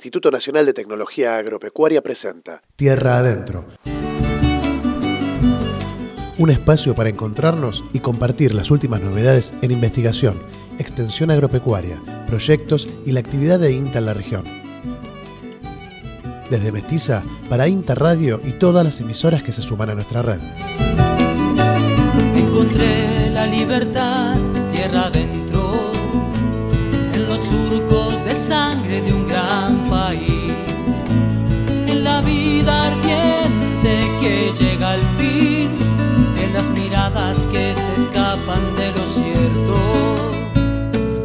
Instituto Nacional de Tecnología Agropecuaria presenta Tierra Adentro. Un espacio para encontrarnos y compartir las últimas novedades en investigación, extensión agropecuaria, proyectos y la actividad de INTA en la región. Desde Mestiza para INTA Radio y todas las emisoras que se suman a nuestra red. Encontré la libertad tierra adentro, en los surcos de sangre de un gran vida ardiente que llega al fin, en las miradas que se escapan de lo cierto.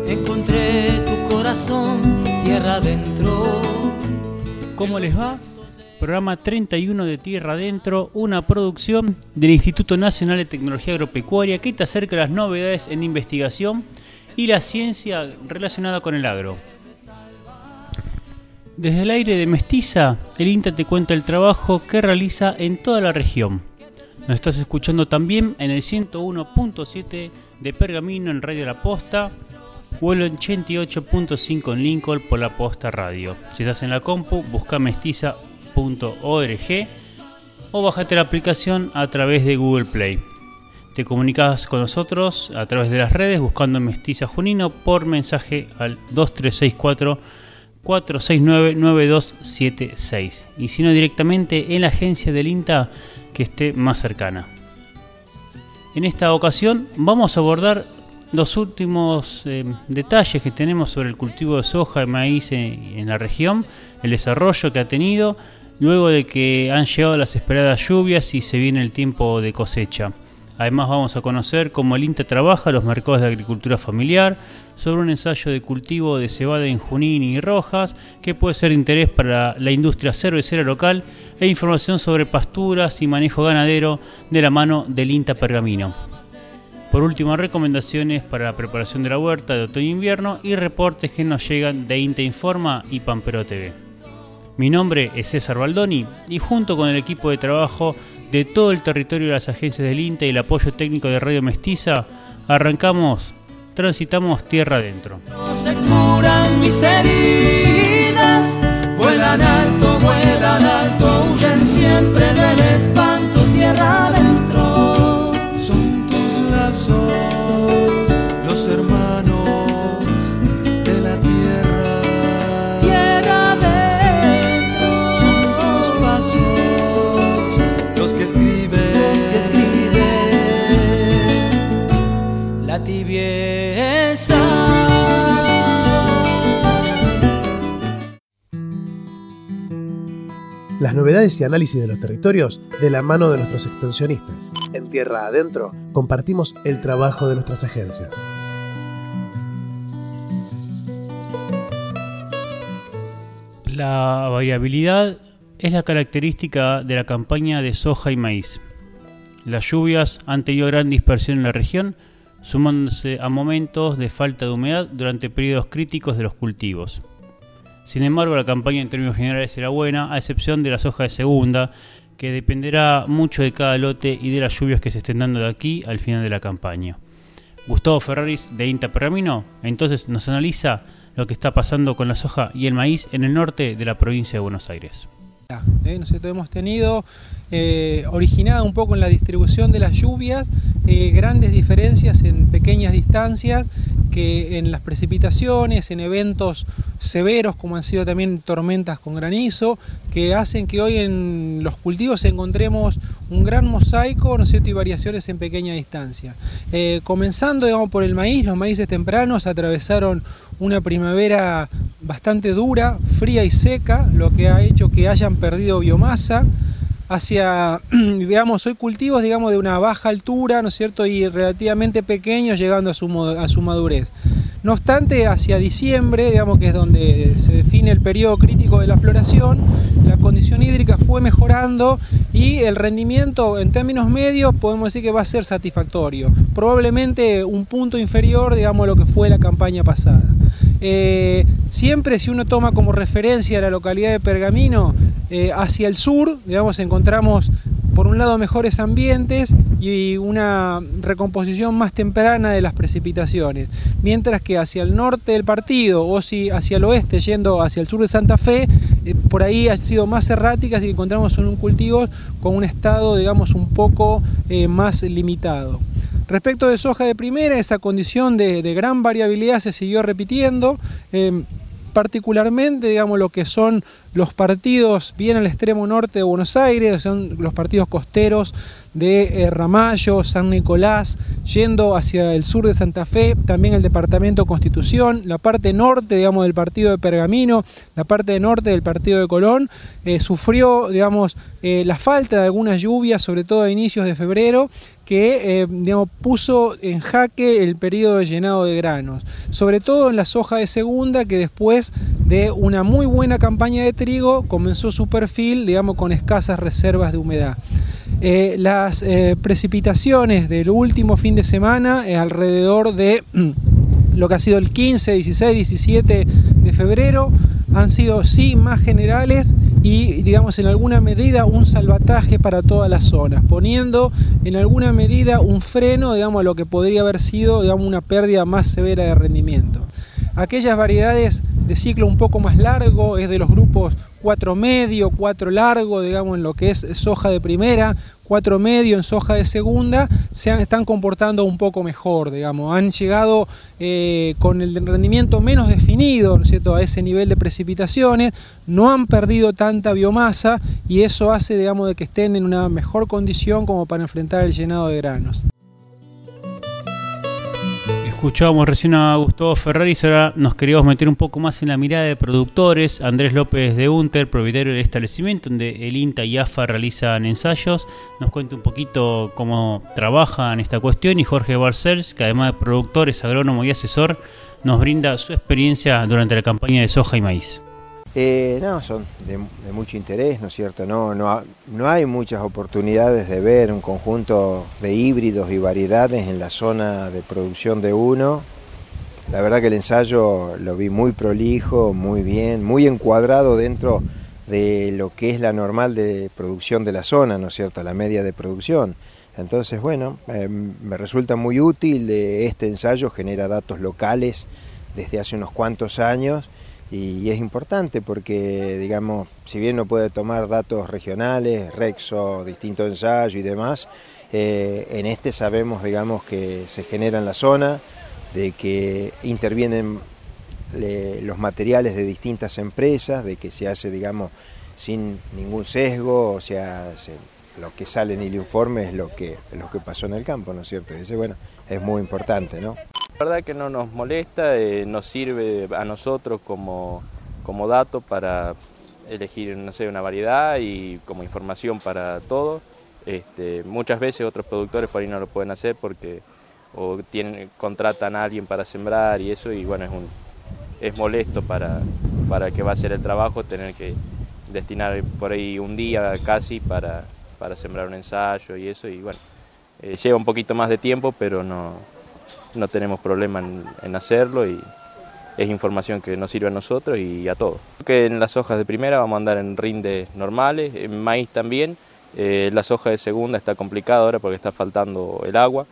Encontré tu corazón tierra adentro. ¿Cómo les va? Programa 31 de Tierra Adentro, una producción del Instituto Nacional de Tecnología Agropecuaria que te acerca las novedades en investigación y la ciencia relacionada con el agro. Desde el aire de Mestiza, el INTA te cuenta el trabajo que realiza en toda la región. Nos estás escuchando también en el 101.7 de Pergamino en Radio La Posta o el 88.5 en Lincoln por La Posta Radio. Si estás en la compu, busca mestiza.org o bájate la aplicación a través de Google Play. Te comunicas con nosotros a través de las redes buscando Mestiza Junino por mensaje al 2364 469-9276 y si no directamente en la agencia del INTA que esté más cercana. En esta ocasión vamos a abordar los últimos eh, detalles que tenemos sobre el cultivo de soja y maíz en, en la región, el desarrollo que ha tenido luego de que han llegado las esperadas lluvias y se viene el tiempo de cosecha. Además vamos a conocer cómo el INTA trabaja los mercados de agricultura familiar, sobre un ensayo de cultivo de cebada en Junín y Rojas, que puede ser de interés para la industria cervecera local, e información sobre pasturas y manejo ganadero de la mano del INTA Pergamino. Por último, recomendaciones para la preparación de la huerta de otoño-invierno y reportes que nos llegan de INTA Informa y Pampero TV. Mi nombre es César Baldoni y junto con el equipo de trabajo de todo el territorio de las agencias del INTA y el apoyo técnico de Radio Mestiza, arrancamos, transitamos tierra adentro. No se curan mis heridas, vuelan alto, vuelan alto, huyen siempre del espanto, tierra adentro. Son tus lazos, los hermanos la tibieza. Las novedades y análisis de los territorios de la mano de nuestros extensionistas. En Tierra Adentro, Compartimos el trabajo de nuestras agencias. La variabilidad es la característica de la campaña de soja y maíz. Las lluvias han tenido gran dispersión en la región, sumándose a momentos de falta de humedad durante periodos críticos de los cultivos. Sin embargo, la campaña en términos generales será buena, a excepción de la soja de segunda, que dependerá mucho de cada lote y de las lluvias que se estén dando de aquí al final de la campaña. Gustavo Ferraris de Inta Pergamino entonces nos analiza lo que está pasando con la soja y el maíz en el norte de la provincia de Buenos Aires. ¿Eh? ¿no es cierto? Hemos tenido eh, originada un poco en la distribución de las lluvias eh, grandes diferencias en pequeñas distancias que en las precipitaciones, en eventos severos como han sido también tormentas con granizo, que hacen que hoy en los cultivos encontremos un gran mosaico ¿no y variaciones en pequeña distancia. Eh, comenzando digamos, por el maíz, los maíces tempranos atravesaron una primavera bastante dura, fría y seca, lo que ha hecho que hayan perdido biomasa hacia, veamos, hoy cultivos, digamos, de una baja altura, ¿no es cierto?, y relativamente pequeños llegando a su, a su madurez. No obstante, hacia diciembre, digamos que es donde se define el periodo crítico de la floración, la condición hídrica fue mejorando y el rendimiento en términos medios podemos decir que va a ser satisfactorio. Probablemente un punto inferior, digamos, a lo que fue la campaña pasada. Eh, siempre si uno toma como referencia la localidad de Pergamino, eh, hacia el sur, digamos, encontramos por un lado mejores ambientes y una recomposición más temprana de las precipitaciones, mientras que hacia el norte del partido o si hacia el oeste yendo hacia el sur de Santa Fe, eh, por ahí ha sido más erráticas y encontramos un cultivo con un estado digamos un poco más limitado. Respecto de soja de primera, esa condición de, gran variabilidad se siguió repitiendo. Eh, particularmente digamos lo que son los partidos bien al extremo norte de Buenos Aires, son los partidos costeros de eh, Ramallo, San Nicolás, yendo hacia el sur de Santa Fe, también el departamento Constitución, la parte norte, digamos, del partido de Pergamino, la parte norte del partido de Colón, eh, sufrió, digamos, eh, la falta de algunas lluvias, sobre todo a inicios de febrero, que digamos, puso en jaque el periodo de llenado de granos, sobre todo en la soja de segunda, que después de una muy buena campaña de trigo comenzó su perfil, digamos, con escasas reservas de humedad. Eh, las eh, precipitaciones del último fin de semana, eh, alrededor de lo que ha sido el 15, 16, 17 de febrero, han sido sí más generales y digamos en alguna medida un salvataje para todas las zonas, poniendo en alguna medida un freno digamos a lo que podría haber sido digamos una pérdida más severa de rendimiento. Aquellas variedades de ciclo un poco más largo es de los grupos 4 medio, 4 largo, digamos, en lo que es soja de primera, 4 medio en soja de segunda, se están comportando un poco mejor, digamos. Han llegado eh, con el rendimiento menos definido, ¿no es cierto?, a ese nivel de precipitaciones, no han perdido tanta biomasa y eso hace, digamos, de que estén en una mejor condición como para enfrentar el llenado de granos. Escuchábamos recién a Gustavo Ferraris, ahora nos queríamos meter un poco más en la mirada de productores. Andrés López de Unter, propietario del establecimiento donde el INTA y AFA realizan ensayos, nos cuenta un poquito cómo trabajan esta cuestión y Jorge Barcels, que además de productor es agrónomo y asesor, nos brinda su experiencia durante la campaña de soja y maíz. Eh, no, son de, mucho interés, ¿no es cierto? No, no, no hay muchas oportunidades de ver un conjunto de híbridos y variedades en la zona de producción de uno. La verdad que el ensayo lo vi muy prolijo, muy bien, muy encuadrado dentro de lo que es la normal de producción de la zona, ¿no es cierto? La media de producción. Entonces, bueno, eh, me resulta muy útil. Eh, este ensayo genera datos locales desde hace unos cuantos años y, es importante porque, digamos, si bien no puede tomar datos regionales, Rexo, distinto ensayo y demás, eh, en este sabemos, digamos, que se genera en la zona, de que intervienen los materiales de distintas empresas, de que se hace, digamos, sin ningún sesgo, o sea, lo que sale en el informe es lo que, lo que pasó en el campo, ¿no es cierto? Y ese, bueno, es muy importante, ¿no? La verdad que no nos molesta, eh, nos sirve a nosotros como, como dato para elegir no una variedad y como información para todos. Este, muchas veces otros productores por ahí no lo pueden hacer porque o tienen, contratan a alguien para sembrar y eso y bueno, es, un, es molesto para, para que va a hacer el trabajo tener que destinar por ahí un día casi para, para sembrar un ensayo y eso y bueno, eh, lleva un poquito más de tiempo pero no, no tenemos problema en, hacerlo y es información que nos sirve a nosotros y a todos. Que en las hojas de primera vamos a andar en rindes normales, en maíz también. Eh, las hojas de segunda está complicado ahora porque está faltando el agua.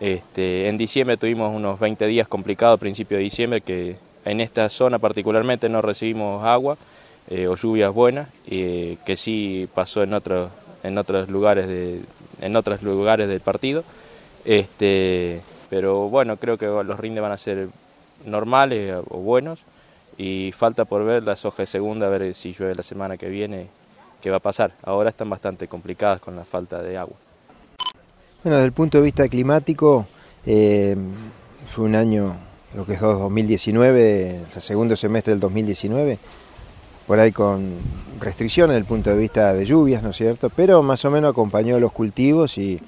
Este, en diciembre tuvimos unos 20 días complicados, principio de diciembre, que en esta zona particularmente no recibimos agua eh, o lluvias buenas, y que sí pasó en otros, en otros lugares de, en otros lugares del partido. Este, pero bueno, creo que los rindes van a ser normales o buenos y falta por ver las hojas de segunda, a ver si llueve la semana que viene, qué va a pasar. Ahora están bastante complicadas con la falta de agua. Bueno, desde el punto de vista climático, eh, fue un año, lo que es 2019, el segundo semestre del 2019, por ahí con restricciones desde el punto de vista de lluvias, ¿no es cierto? Pero más o menos acompañó a los cultivos y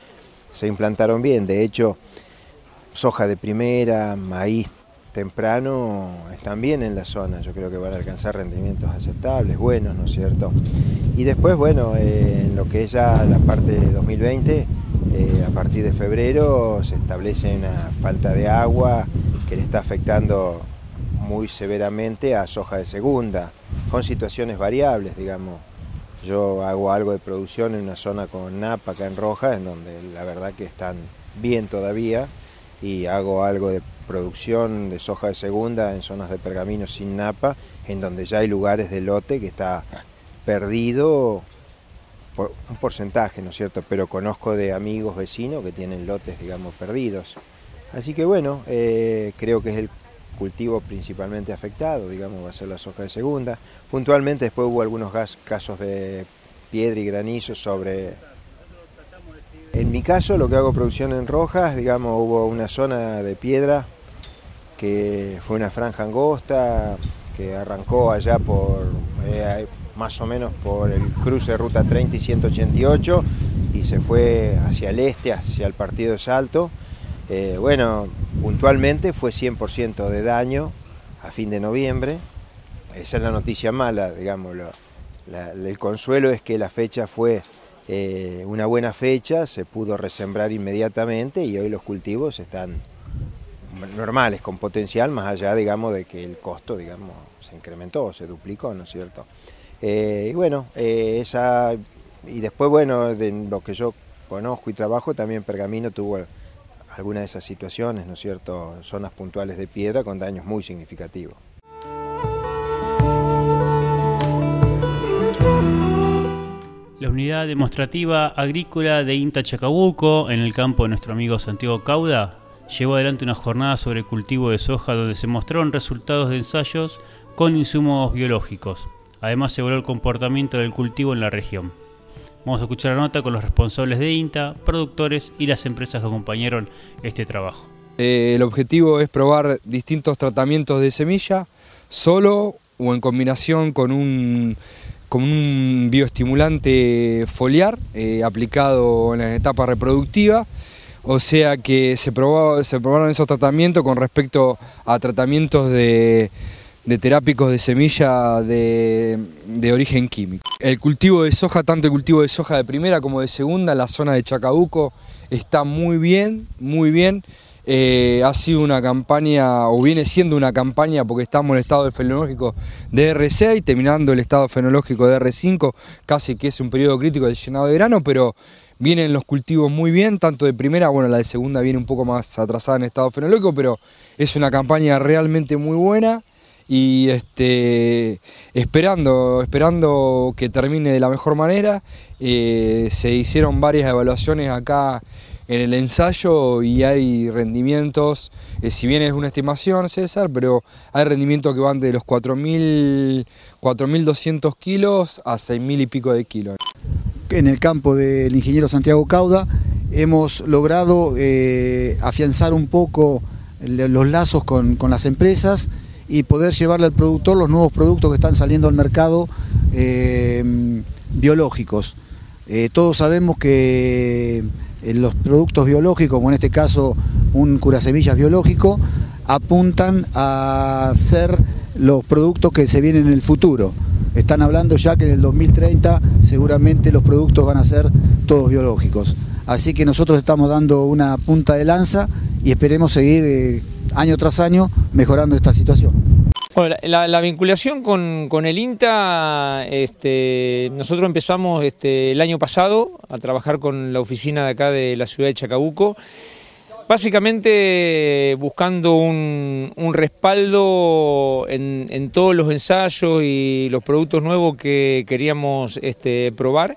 se implantaron bien. De hecho, soja de primera, maíz temprano están bien en la zona, yo creo que van a alcanzar rendimientos aceptables, buenos, ¿no es cierto? Y después, bueno, eh, en lo que es ya la parte de 2020, eh, a partir de febrero se establece una falta de agua que le está afectando muy severamente a soja de segunda, con situaciones variables, digamos. Yo hago algo de producción en una zona con napa acá en Rojas, en donde la verdad que están bien todavía, y hago algo de producción de soja de segunda en zonas de pergamino sin napa, en donde ya hay lugares de lote que está perdido por un porcentaje, ¿no es cierto? Pero conozco de amigos, vecinos que tienen lotes, digamos, perdidos. Así que bueno, eh, creo que es el cultivo principalmente afectado, digamos, va a ser la soja de segunda. Puntualmente después hubo algunos casos de piedra y granizo sobre... En mi caso, lo que hago producción en rojas, digamos, hubo una zona de piedra que fue una franja angosta que arrancó allá por eh, más o menos por el cruce de ruta 30 y 188 y se fue hacia el este, hacia el partido de Salto. Eh, bueno, puntualmente fue 100% de daño a fin de noviembre. Esa es la noticia mala, digamos. el consuelo es que la fecha fue eh, una buena fecha, se pudo resembrar inmediatamente y hoy los cultivos están normales, con potencial, más allá, digamos, de que el costo, digamos, se incrementó, se duplicó, ¿no es cierto? Eh, y bueno, eh, esa, y después, bueno, de lo que yo conozco y trabajo, también Pergamino tuvo algunas de esas situaciones, ¿no es cierto? Zonas puntuales de piedra con daños muy significativos. La unidad demostrativa agrícola de INTA Chacabuco, en el campo de nuestro amigo Santiago Cauda, llevó adelante una jornada sobre cultivo de soja donde se mostraron resultados de ensayos con insumos biológicos. Además se evaluó el comportamiento del cultivo en la región. Vamos a escuchar la nota con los responsables de INTA, productores y las empresas que acompañaron este trabajo. Eh, el objetivo es probar distintos tratamientos de semilla, solo o en combinación con un, con un bioestimulante foliar eh, aplicado en la etapa reproductiva. O sea que se, probó, se probaron esos tratamientos con respecto a tratamientos de, de terápicos de semilla de, origen químico. El cultivo de soja, tanto el cultivo de soja de primera como de segunda, en la zona de Chacabuco, está muy bien, muy bien. Eh, ha sido una campaña, o viene siendo una campaña, porque estamos en el estado fenológico de R6, terminando el estado fenológico de R5, casi que es un periodo crítico del llenado de grano, pero vienen los cultivos muy bien, tanto de primera, bueno, la de segunda viene un poco más atrasada en estado fenológico, pero es una campaña realmente muy buena y este, esperando, esperando que termine de la mejor manera. Eh, se hicieron varias evaluaciones acá en el ensayo y hay rendimientos, eh, si bien es una estimación César, pero hay rendimientos que van de los 4.200 kilos a 6.000 y pico de kilos. En el campo del ingeniero Santiago Cauda hemos logrado eh, afianzar un poco los lazos con, con las empresas y poder llevarle al productor los nuevos productos que están saliendo al mercado eh, biológicos. Todos sabemos que los productos biológicos, como en este caso un curasemillas biológico, apuntan a ser los productos que se vienen en el futuro. Están hablando ya que en el 2030 seguramente los productos van a ser todos biológicos. Así que nosotros estamos dando una punta de lanza y esperemos seguir año tras año mejorando esta situación. Bueno, la, vinculación con, el INTA, este, nosotros empezamos este, el año pasado a trabajar con la oficina de acá de la ciudad de Chacabuco, básicamente buscando un, respaldo en, todos los ensayos y los productos nuevos que queríamos este, probar.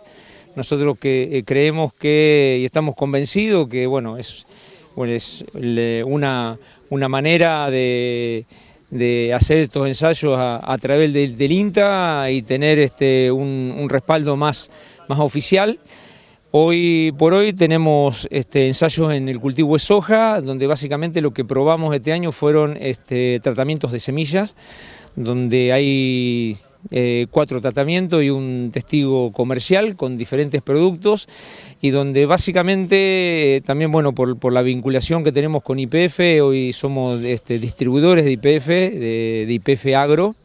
Nosotros que eh, creemos que y estamos convencidos que bueno es, una, una manera de, hacer estos ensayos a, través del, INTA y tener este, un, respaldo más, más oficial. Hoy por hoy tenemos este, ensayos en el cultivo de soja, donde básicamente lo que probamos este año fueron este, tratamientos de semillas, donde hay eh, cuatro tratamientos y un testigo comercial con diferentes productos y donde básicamente eh, también bueno por, la vinculación que tenemos con IPF, hoy somos este, distribuidores de IPF, de, IPF Agro,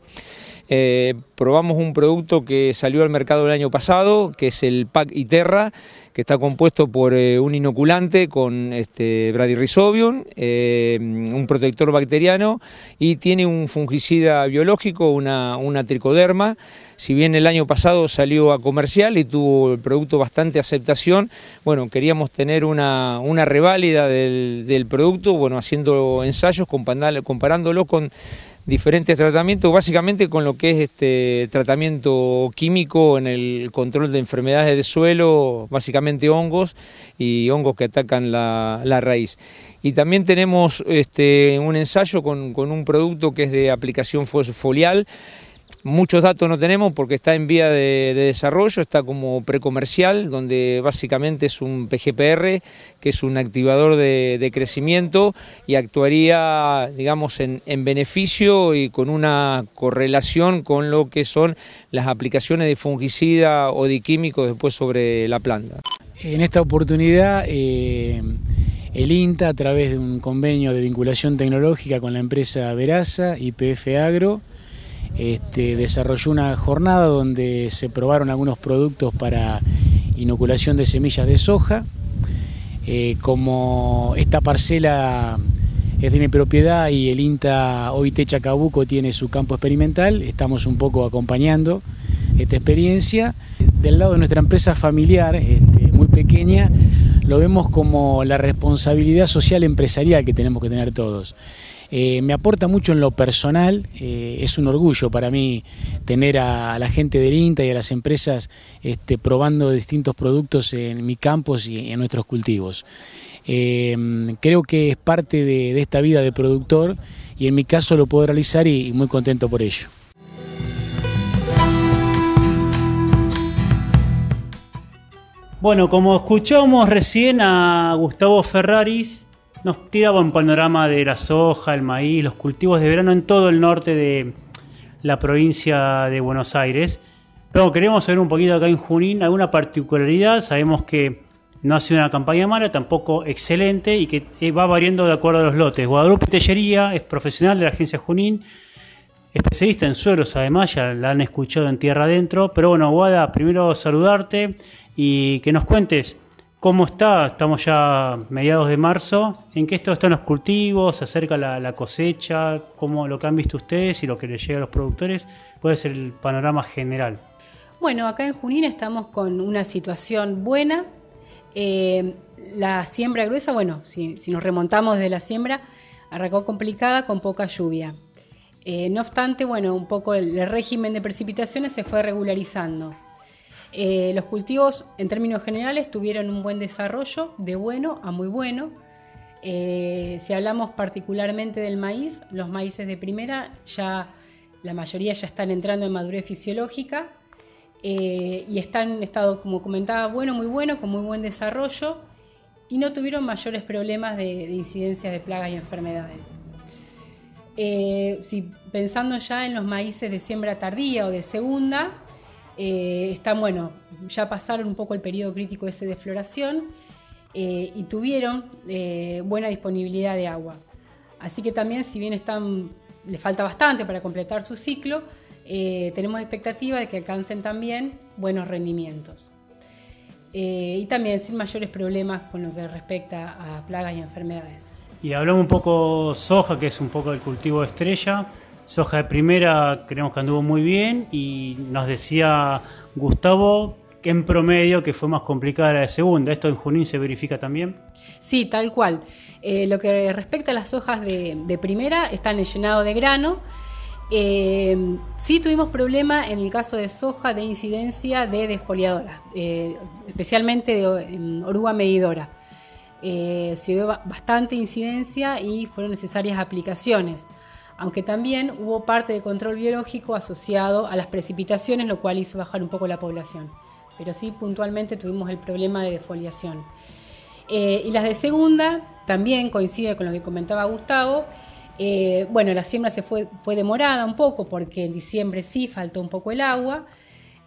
Eh, probamos un producto que salió al mercado el año pasado, que es el PAC Iterra, que está compuesto por eh, un inoculante con este, eh, un protector bacteriano y tiene un fungicida biológico, una, una tricoderma. Si bien el año pasado salió a comercial y tuvo el producto bastante aceptación, bueno, queríamos tener una, una reválida del, del producto, bueno, haciendo ensayos, comparándolo con diferentes tratamientos, básicamente con lo que es este tratamiento químico en el control de enfermedades de suelo, básicamente hongos y hongos que atacan la, raíz. Y también tenemos este, un ensayo con, con un producto que es de aplicación folial, Muchos datos no tenemos porque está en vía de, desarrollo, está como precomercial, donde básicamente es un PGPR, que es un activador de, crecimiento y actuaría, digamos, en, beneficio y con una correlación con lo que son las aplicaciones de fungicida o de químicos después sobre la planta. En esta oportunidad, eh, el INTA, a través de un convenio de vinculación tecnológica con la empresa Veraza y PF Agro, este, desarrolló una jornada donde se probaron algunos productos para inoculación de semillas de soja. Eh, como esta parcela es de mi propiedad y el INTA OIT Chacabuco tiene su campo experimental, estamos un poco acompañando esta experiencia. Del lado de nuestra empresa familiar, este, muy pequeña, lo vemos como la responsabilidad social empresarial que tenemos que tener todos. Eh, me aporta mucho en lo personal, eh, es un orgullo para mí tener a, la gente del INTA y a las empresas este, probando distintos productos en mi campos y en nuestros cultivos. Eh, creo que es parte de, esta vida de productor y en mi caso lo puedo realizar y muy contento por ello. Bueno, como escuchamos recién a Gustavo Ferraris, nos tiraba un panorama de la soja, el maíz, los cultivos de verano en todo el norte de la provincia de Buenos Aires. Pero queremos saber un poquito acá en Junín alguna particularidad. Sabemos que no ha sido una campaña mala, tampoco excelente y que eh, va variando de acuerdo a los lotes. Guadalupe Tellería es profesional de la agencia Junín, especialista en suelos además, ya la han escuchado en Tierra Adentro. Pero bueno, Guada, primero saludarte y que nos cuentes ¿Cómo está? Estamos ya mediados de marzo. ¿En qué estado están los cultivos? ¿Se acerca la, cosecha? ¿Cómo lo que han visto ustedes y lo que les llega a los productores? ¿Cuál es el panorama general? Bueno, acá en Junín estamos con una situación buena. Eh, la siembra gruesa, bueno, si, nos remontamos de la siembra, arrancó complicada con poca lluvia. Eh, no obstante, bueno, un poco el régimen de precipitaciones se fue regularizando. Eh, los cultivos, en términos generales, tuvieron un buen desarrollo, de bueno a muy bueno. Eh, si hablamos particularmente del maíz, los maíces de primera ya la mayoría ya están entrando en madurez fisiológica eh, y están en estado, como comentaba, bueno, muy bueno, con muy buen desarrollo y no tuvieron mayores problemas de, de incidencias de plagas y enfermedades. si pensando ya en los maíces de siembra tardía o de segunda, eh, están, bueno, ya pasaron un poco el periodo crítico de floración eh, y tuvieron eh, buena disponibilidad de agua. Así que también, si bien están, les falta bastante para completar su ciclo, tenemos expectativa de que alcancen también buenos rendimientos. y también sin mayores problemas con lo que respecta a plagas y enfermedades. Y hablamos un poco soja, que es un poco el cultivo estrella. Soja de primera creemos que anduvo muy bien y nos decía Gustavo que en promedio que fue más complicada la de segunda. ¿Esto en Junín se verifica también? Sí, tal cual. Eh, lo que respecta a las hojas de, primera, están en llenado de grano. Eh, sí tuvimos problema en el caso de soja de incidencia de desfoliadora, eh, especialmente de oruga medidora. se vio bastante incidencia y fueron necesarias aplicaciones aunque también hubo parte de control biológico asociado a las precipitaciones, lo cual hizo bajar un poco la población. Pero sí, puntualmente tuvimos el problema de defoliación. Eh, y las de segunda también coincide con lo que comentaba Gustavo. Eh, bueno, la siembra se fue, fue demorada un poco porque en diciembre sí faltó un poco el agua,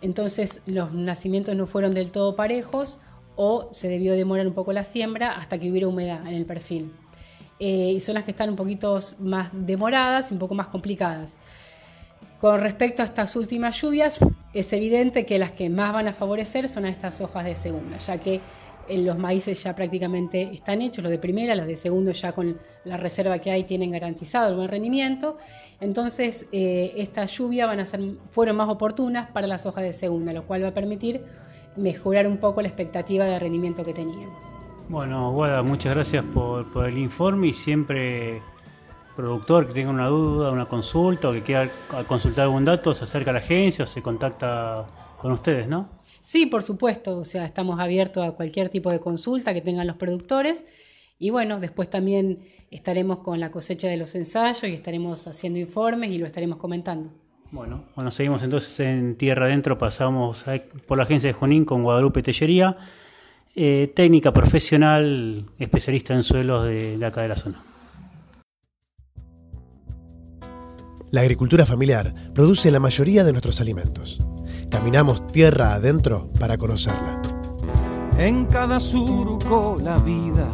entonces los nacimientos no fueron del todo parejos o se debió demorar un poco la siembra hasta que hubiera humedad en el perfil. Eh, y son las que están un poquito más demoradas y un poco más complicadas. Con respecto a estas últimas lluvias, es evidente que las que más van a favorecer son a estas hojas de segunda, ya que los maíces ya prácticamente están hechos, los de primera, los de segundo ya con la reserva que hay tienen garantizado el buen rendimiento. Entonces, eh, estas lluvias van a ser, fueron más oportunas para las hojas de segunda, lo cual va a permitir mejorar un poco la expectativa de rendimiento que teníamos. Bueno, Guada, muchas gracias por, por el informe y siempre productor que tenga una duda, una consulta o que quiera consultar algún dato, se acerca a la agencia o se contacta con ustedes, ¿no? Sí, por supuesto, o sea, estamos abiertos a cualquier tipo de consulta que tengan los productores y bueno, después también estaremos con la cosecha de los ensayos y estaremos haciendo informes y lo estaremos comentando. Bueno, bueno, seguimos entonces en Tierra Adentro, pasamos por la agencia de Junín con Guadalupe Tellería, eh, técnica profesional, especialista en suelos de acá de la zona. La agricultura familiar produce la mayoría de nuestros alimentos. Caminamos tierra adentro para conocerla. En cada surco la vida,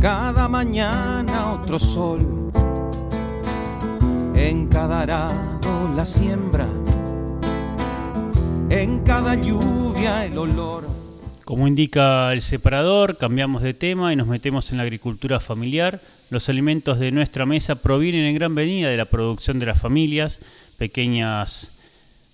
cada mañana otro sol, en cada arado la siembra, en cada lluvia el olor. Como indica el separador, cambiamos de tema y nos metemos en la agricultura familiar. Los alimentos de nuestra mesa provienen en gran medida de la producción de las familias, pequeñas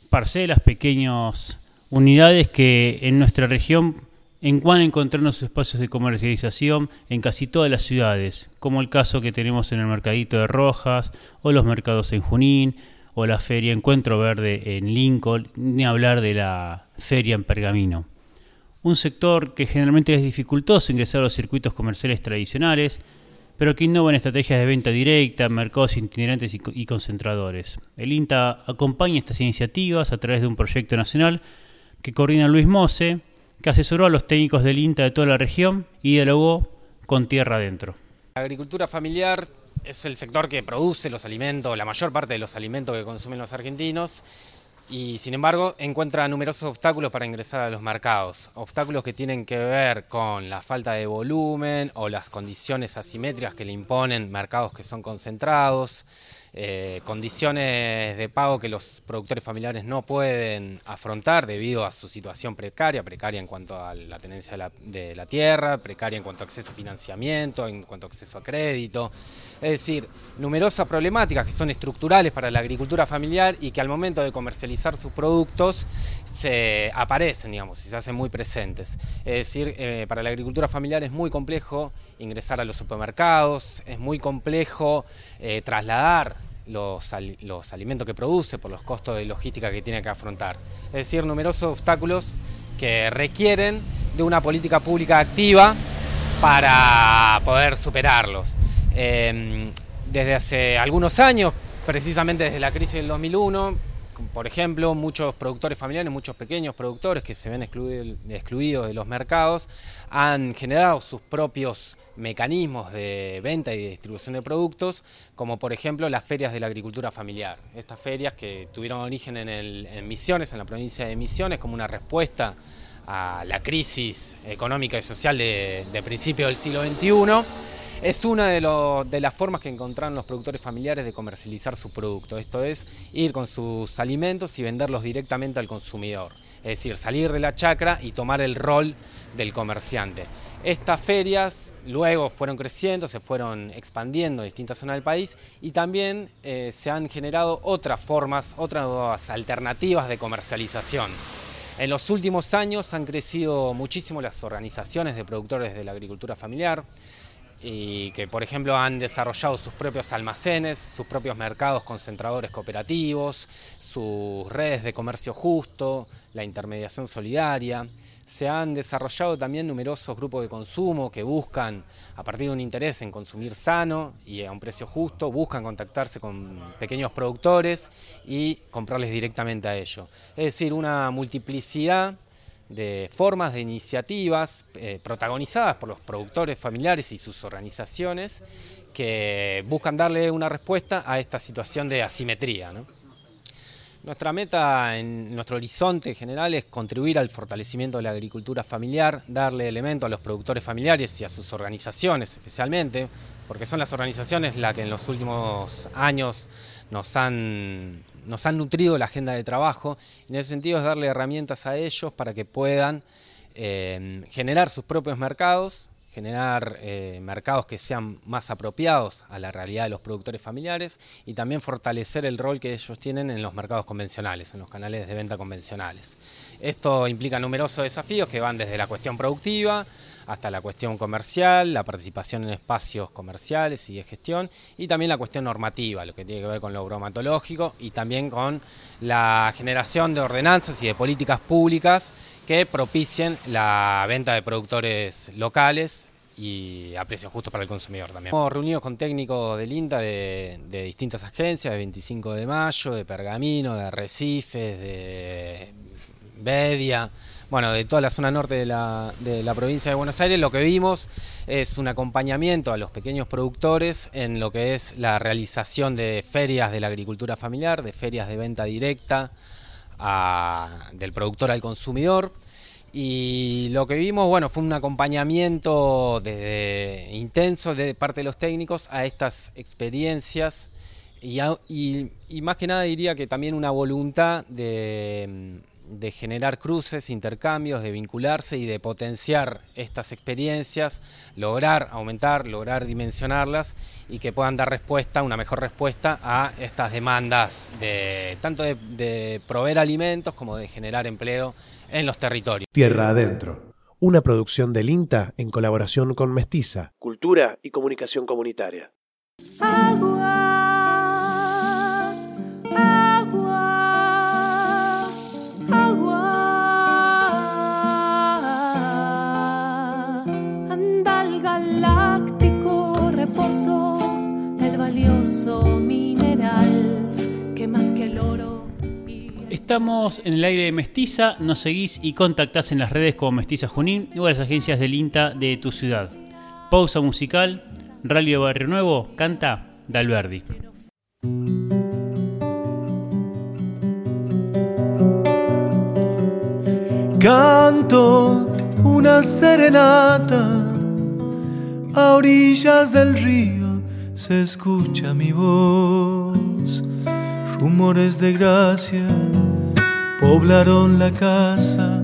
parcelas, pequeñas unidades que en nuestra región van a encontrarnos espacios de comercialización en casi todas las ciudades, como el caso que tenemos en el Mercadito de Rojas, o los mercados en Junín, o la Feria Encuentro Verde en Lincoln, ni hablar de la Feria en Pergamino un sector que generalmente es dificultoso ingresar a los circuitos comerciales tradicionales, pero que innova en estrategias de venta directa, mercados itinerantes y, concentradores. El INTA acompaña estas iniciativas a través de un proyecto nacional que coordina Luis Mose, que asesoró a los técnicos del INTA de toda la región y dialogó con Tierra Adentro. La agricultura familiar es el sector que produce los alimentos, la mayor parte de los alimentos que consumen los argentinos y sin embargo encuentra numerosos obstáculos para ingresar a los mercados. Obstáculos que tienen que ver con la falta de volumen o las condiciones asimétricas que le imponen mercados que son concentrados, eh, condiciones de pago que los productores familiares no pueden afrontar debido a su situación precaria, precaria en cuanto a la tenencia de la, tierra, precaria en cuanto a acceso a financiamiento, en cuanto a acceso a crédito. Es decir, numerosas problemáticas que son estructurales para la agricultura familiar y que al momento de comercializar sus productos se aparecen, digamos, y se hacen muy presentes. Es decir, eh, para la agricultura familiar es muy complejo ingresar a los supermercados, es muy complejo eh, trasladar los, los, alimentos que produce por los costos de logística que tiene que afrontar. Es decir, numerosos obstáculos que requieren de una política pública activa para poder superarlos. Em, desde hace algunos años, precisamente desde la crisis del 2001, por ejemplo, muchos productores familiares, muchos pequeños productores que se ven excluidos de los mercados, han generado sus propios mecanismos de venta y de distribución de productos, como por ejemplo las ferias de la agricultura familiar. Estas ferias que tuvieron origen en, Misiones, en la provincia de Misiones, como una respuesta a la crisis económica y social de, de principio del siglo XXI es una de, las formas que encontraron los productores familiares de comercializar su producto. Esto es ir con sus alimentos y venderlos directamente al consumidor. Es decir, salir de la chacra y tomar el rol del comerciante. Estas ferias luego fueron creciendo, se fueron expandiendo en distintas zonas del país y también eh, se han generado otras formas, otras alternativas de comercialización. En los últimos años han crecido muchísimo las organizaciones de productores de la agricultura familiar y que por ejemplo han desarrollado sus propios almacenes, sus propios mercados concentradores cooperativos, sus redes de comercio justo, la intermediación solidaria. Se han desarrollado también numerosos grupos de consumo que buscan, a partir de un interés en consumir sano y a un precio justo, buscan contactarse con pequeños productores y comprarles directamente a ellos. Es decir, una multiplicidad de formas, de iniciativas eh, protagonizadas por los productores familiares y sus organizaciones que buscan darle una respuesta a esta situación de asimetría. Nuestra meta en nuestro horizonte general es contribuir al fortalecimiento de la agricultura familiar, darle elemento a los productores familiares y a sus organizaciones especialmente, porque son las organizaciones las que en los últimos años nos han, nos han nutrido la agenda de trabajo. En ese sentido es darle herramientas a ellos para que puedan eh, generar sus propios mercados, generar eh, mercados que sean más apropiados a la realidad de los productores familiares y también fortalecer el rol que ellos tienen en los mercados convencionales, en los canales de venta convencionales. Esto implica numerosos desafíos que van desde la cuestión productiva hasta la cuestión comercial, la participación en espacios comerciales y de gestión, y también la cuestión normativa, lo que tiene que ver con lo bromatológico y también con la generación de ordenanzas y de políticas públicas que propicien la venta de productores locales y a precios justos para el consumidor también. Hemos reunido con técnicos del INTA de, distintas agencias, de 25 de mayo, de Pergamino, de Arrecifes, de Bedia, bueno, de toda la zona norte de la, de la provincia de Buenos Aires. Lo que vimos es un acompañamiento a los pequeños productores en lo que es la realización de ferias de la agricultura familiar, de ferias de venta directa del productor al consumidor. Y lo que vimos, bueno, fue un acompañamiento intenso de parte de los técnicos a estas experiencias y, a, y, más que nada diría que también una voluntad de, de, generar cruces, intercambios, de vincularse y de potenciar estas experiencias, lograr aumentar, lograr dimensionarlas y que puedan dar respuesta, una mejor respuesta a estas demandas de tanto de, de proveer alimentos como de generar empleo en los territorios. Tierra Adentro, una producción del INTA en colaboración con Mestiza. Cultura y comunicación comunitaria. Agua, Estamos en el aire de Mestiza, nos seguís y contactás en las redes como Mestiza Junín o las agencias del INTA de tu ciudad. Pausa musical, Radio Barrio Nuevo, canta Dalverdi. Canto una serenata. A orillas del río, se escucha mi voz, rumores de gracia poblaron la casa,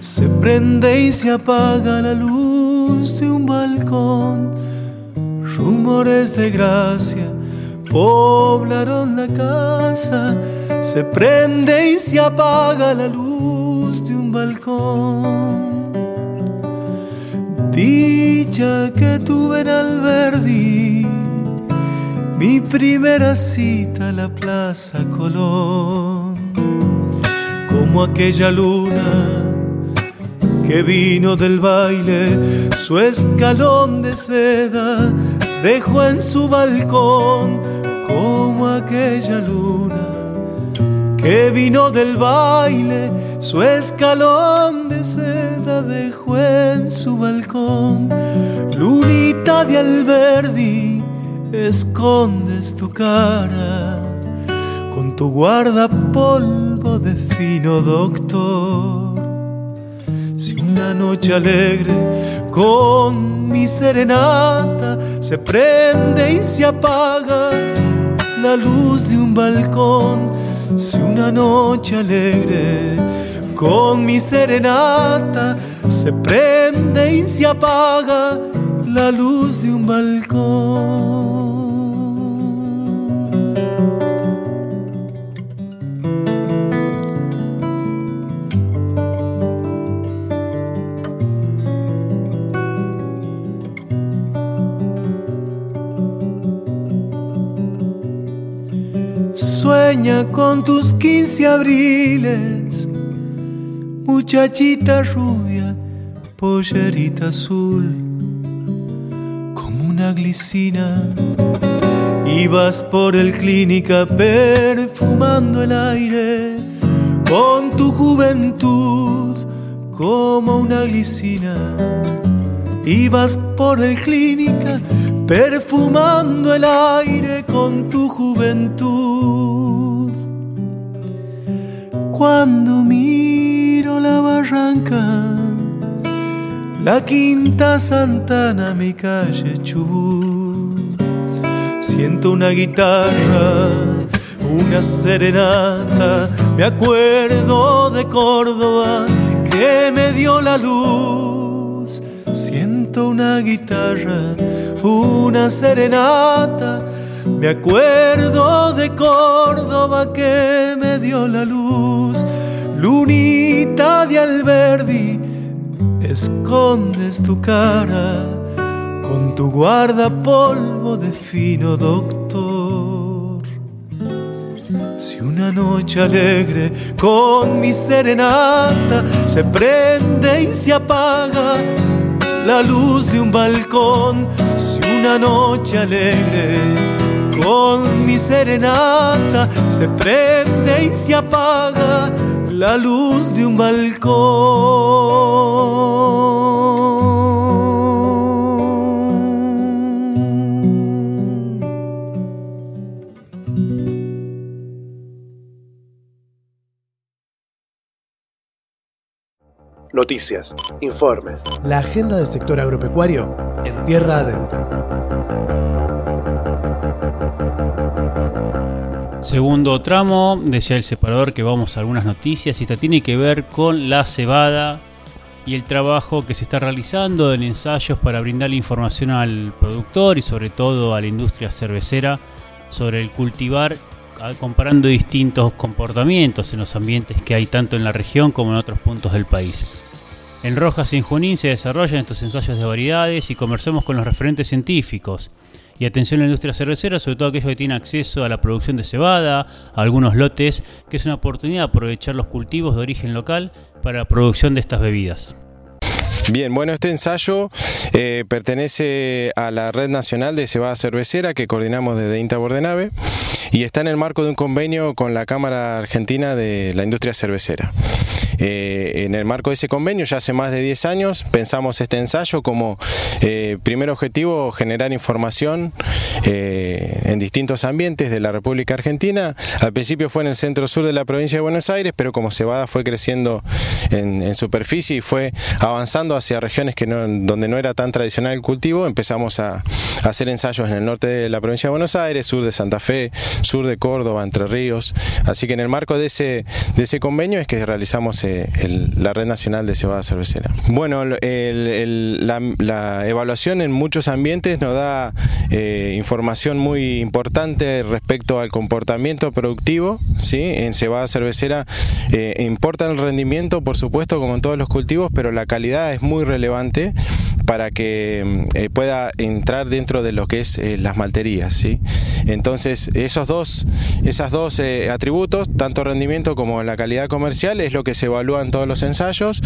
se prende y se apaga la luz de un balcón. Rumores de gracia poblaron la casa, se prende y se apaga la luz de un balcón. Dicha que tuve en Alberdi, mi primera cita a la Plaza Colón como aquella luna que vino del baile, su escalón de seda dejó en su balcón, como aquella luna que vino del baile, su escalón de seda dejó en su balcón. Lunita de Alberdi, escondes tu cara con tu guardapolvo de fino doctor. Si una noche alegre con mi serenata se prende y se apaga la luz de un balcón, si una noche alegre con mi serenata se prende y se apaga la luz de un balcón. Con tus quince abriles, muchachita rubia, pollerita azul, como una glicina. Ibas por el clínica perfumando el aire con tu juventud como una glicina. Ibas por el clínica perfumando el aire con tu juventud. Cuando miro la barranca, la quinta Santana, mi calle Chubut, siento una guitarra una serenata. Me acuerdo de Córdoba que me dio la luz. Siento una guitarra, una serenata. Me acuerdo de Córdoba que me dio la luz. Lunita de Alberdi, escondes tu cara con tu guardapolvo de fino doctor. Si una noche alegre con mi serenata se prende y se apaga la luz de un balcón, si una noche alegre con mi serenata se prende y se apaga la luz de un balcón. Noticias, informes, la agenda del sector agropecuario en tierra adentro. Segundo tramo, decía el separador que vamos a algunas noticias esta tiene que ver con la cebada y el trabajo que se está realizando en ensayos para brindarle información al productor y sobre todo a la industria cervecera sobre el cultivar a- comparando distintos comportamientos en los ambientes que hay tanto en la región como en otros puntos del país. En Rojas y en Junín se desarrollan estos ensayos de variedades y conversamos con los referentes científicos. Y atención a la industria cervecera, sobre todo aquellos que tienen acceso a la producción de cebada, a algunos lotes, que es una oportunidad de aprovechar los cultivos de origen local para la producción de estas bebidas. Bien, bueno, este ensayo eh, pertenece a la Red Nacional de Cebada Cervecera que coordinamos desde INTA Bordenave y está en el marco de un convenio con la Cámara Argentina de la Industria Cervecera. Eh, en el marco de ese convenio, ya hace más de 10 años, pensamos este ensayo como eh, primer objetivo generar información en distintos ambientes de la República Argentina. Al principio fue en el centro sur de la provincia de Buenos Aires, pero como cebada fue creciendo en, en superficie y fue avanzando hacia regiones que donde no era tan tradicional el cultivo, empezamos a, hacer ensayos en el norte de la provincia de Buenos Aires, sur de Santa Fe, sur de Córdoba, Entre Ríos. Así que en el marco de ese, de ese convenio es que realizamos eh, la Red Nacional de Cebada Cervecera. Bueno, la evaluación en muchos ambientes nos da eh, información muy importante respecto al comportamiento productivo. ¿sí? En cebada cervecera eh, importa el rendimiento, por supuesto, como en todos los cultivos, pero la calidad es muy relevante para que eh, pueda entrar dentro de lo que es eh, las malterías. Entonces, esos dos, esas dos eh, atributos, tanto rendimiento como la calidad comercial, es lo que se evalúa en todos los ensayos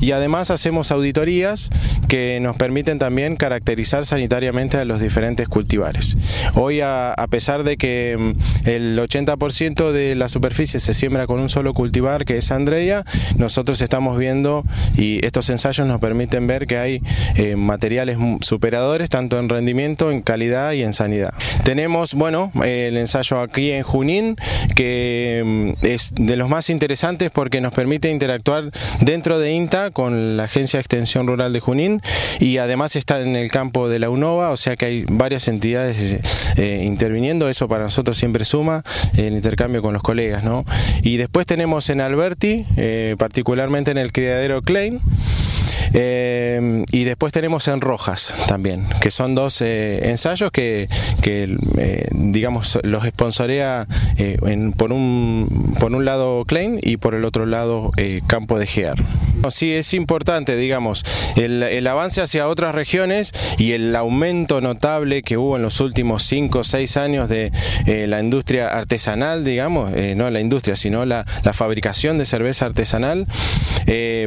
y además hacemos auditorías que nos permiten también caracterizar sanitariamente a los diferentes cultivares. Hoy, a, a pesar de que mm, el 80% de la superficie se siembra con un solo cultivar, que es Andrea, nosotros estamos viendo y estos ensayos nos permiten ver que hay eh, materiales superadores tanto en rendimiento, en calidad y en sanidad. Tenemos, bueno, eh, el ensayo aquí en Junín, que mm, es de los más interesantes porque nos permite interactuar dentro de INTA con la Agencia de Extensión Rural de Junín y además está en el campo de la UNOVA, o sea que hay varias entidades eh, interviniendo, eso para nosotros siempre suma el intercambio con los colegas, ¿no? Y después tenemos en Alberti, eh, particularmente en el criadero Klein, eh, y después tenemos en Rojas también, que son dos eh, ensayos que, que, eh, digamos, los sponsorea por, un, por un lado Klein y por el otro lado Campo de Gear. Sí, es importante, digamos, el, el avance hacia otras regiones y el aumento notable que hubo en los últimos 5 o 6 años de la industria artesanal, digamos, no la industria, sino la, la fabricación de cerveza artesanal.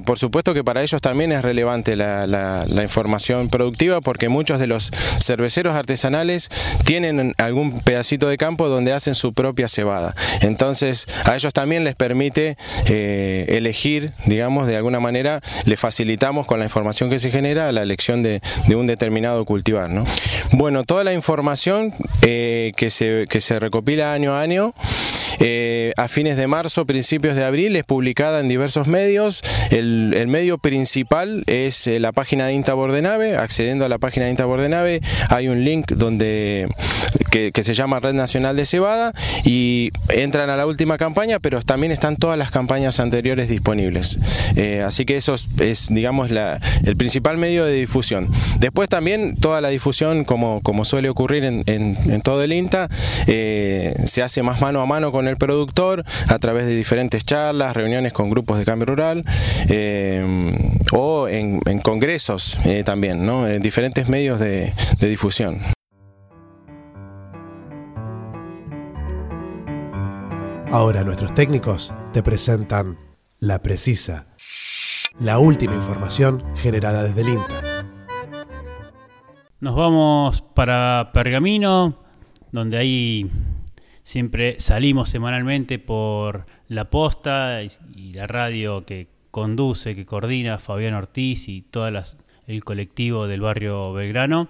Por supuesto que para ellos también es relevante la, información productiva porque muchos de los cerveceros artesanales tienen algún pedacito de campo donde hacen su propia cebada. Entonces a ellos también les permite eh, elegir, digamos, de alguna manera le facilitamos con la información que se genera la elección de, de un determinado cultivar. ¿no? Bueno, toda la información eh, que, se, que se recopila año a año eh, a fines de marzo, principios de abril, es publicada en diversos medios. El, el medio principal es eh, la página de INTA Bordenave. Accediendo a la página de INTA Bordenave hay un link donde que, se llama Red Nacional de Cebada y entran a la última campaña, pero también están todas las campañas anteriores disponibles. Eh, así que eso es, digamos, el principal medio de difusión. Después también toda la difusión, como, como suele ocurrir en, todo el INTA, eh, se hace más mano a mano con el productor a través de diferentes charlas, reuniones con grupos de cambio rural o en, congresos también, ¿no? en diferentes medios de difusión. Ahora nuestros técnicos te presentan La Precisa, la última información generada desde el INTA. Nos vamos para Pergamino, donde ahí siempre salimos semanalmente por la posta y la radio que conduce, que coordina Fabián Ortiz y todo el colectivo del barrio Belgrano.